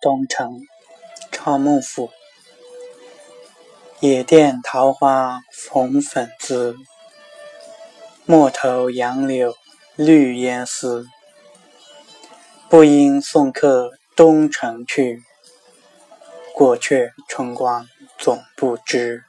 东城，赵孟府。野店桃花红粉姿，陌头杨柳绿烟丝。不应送客东城去，过却春光总不知。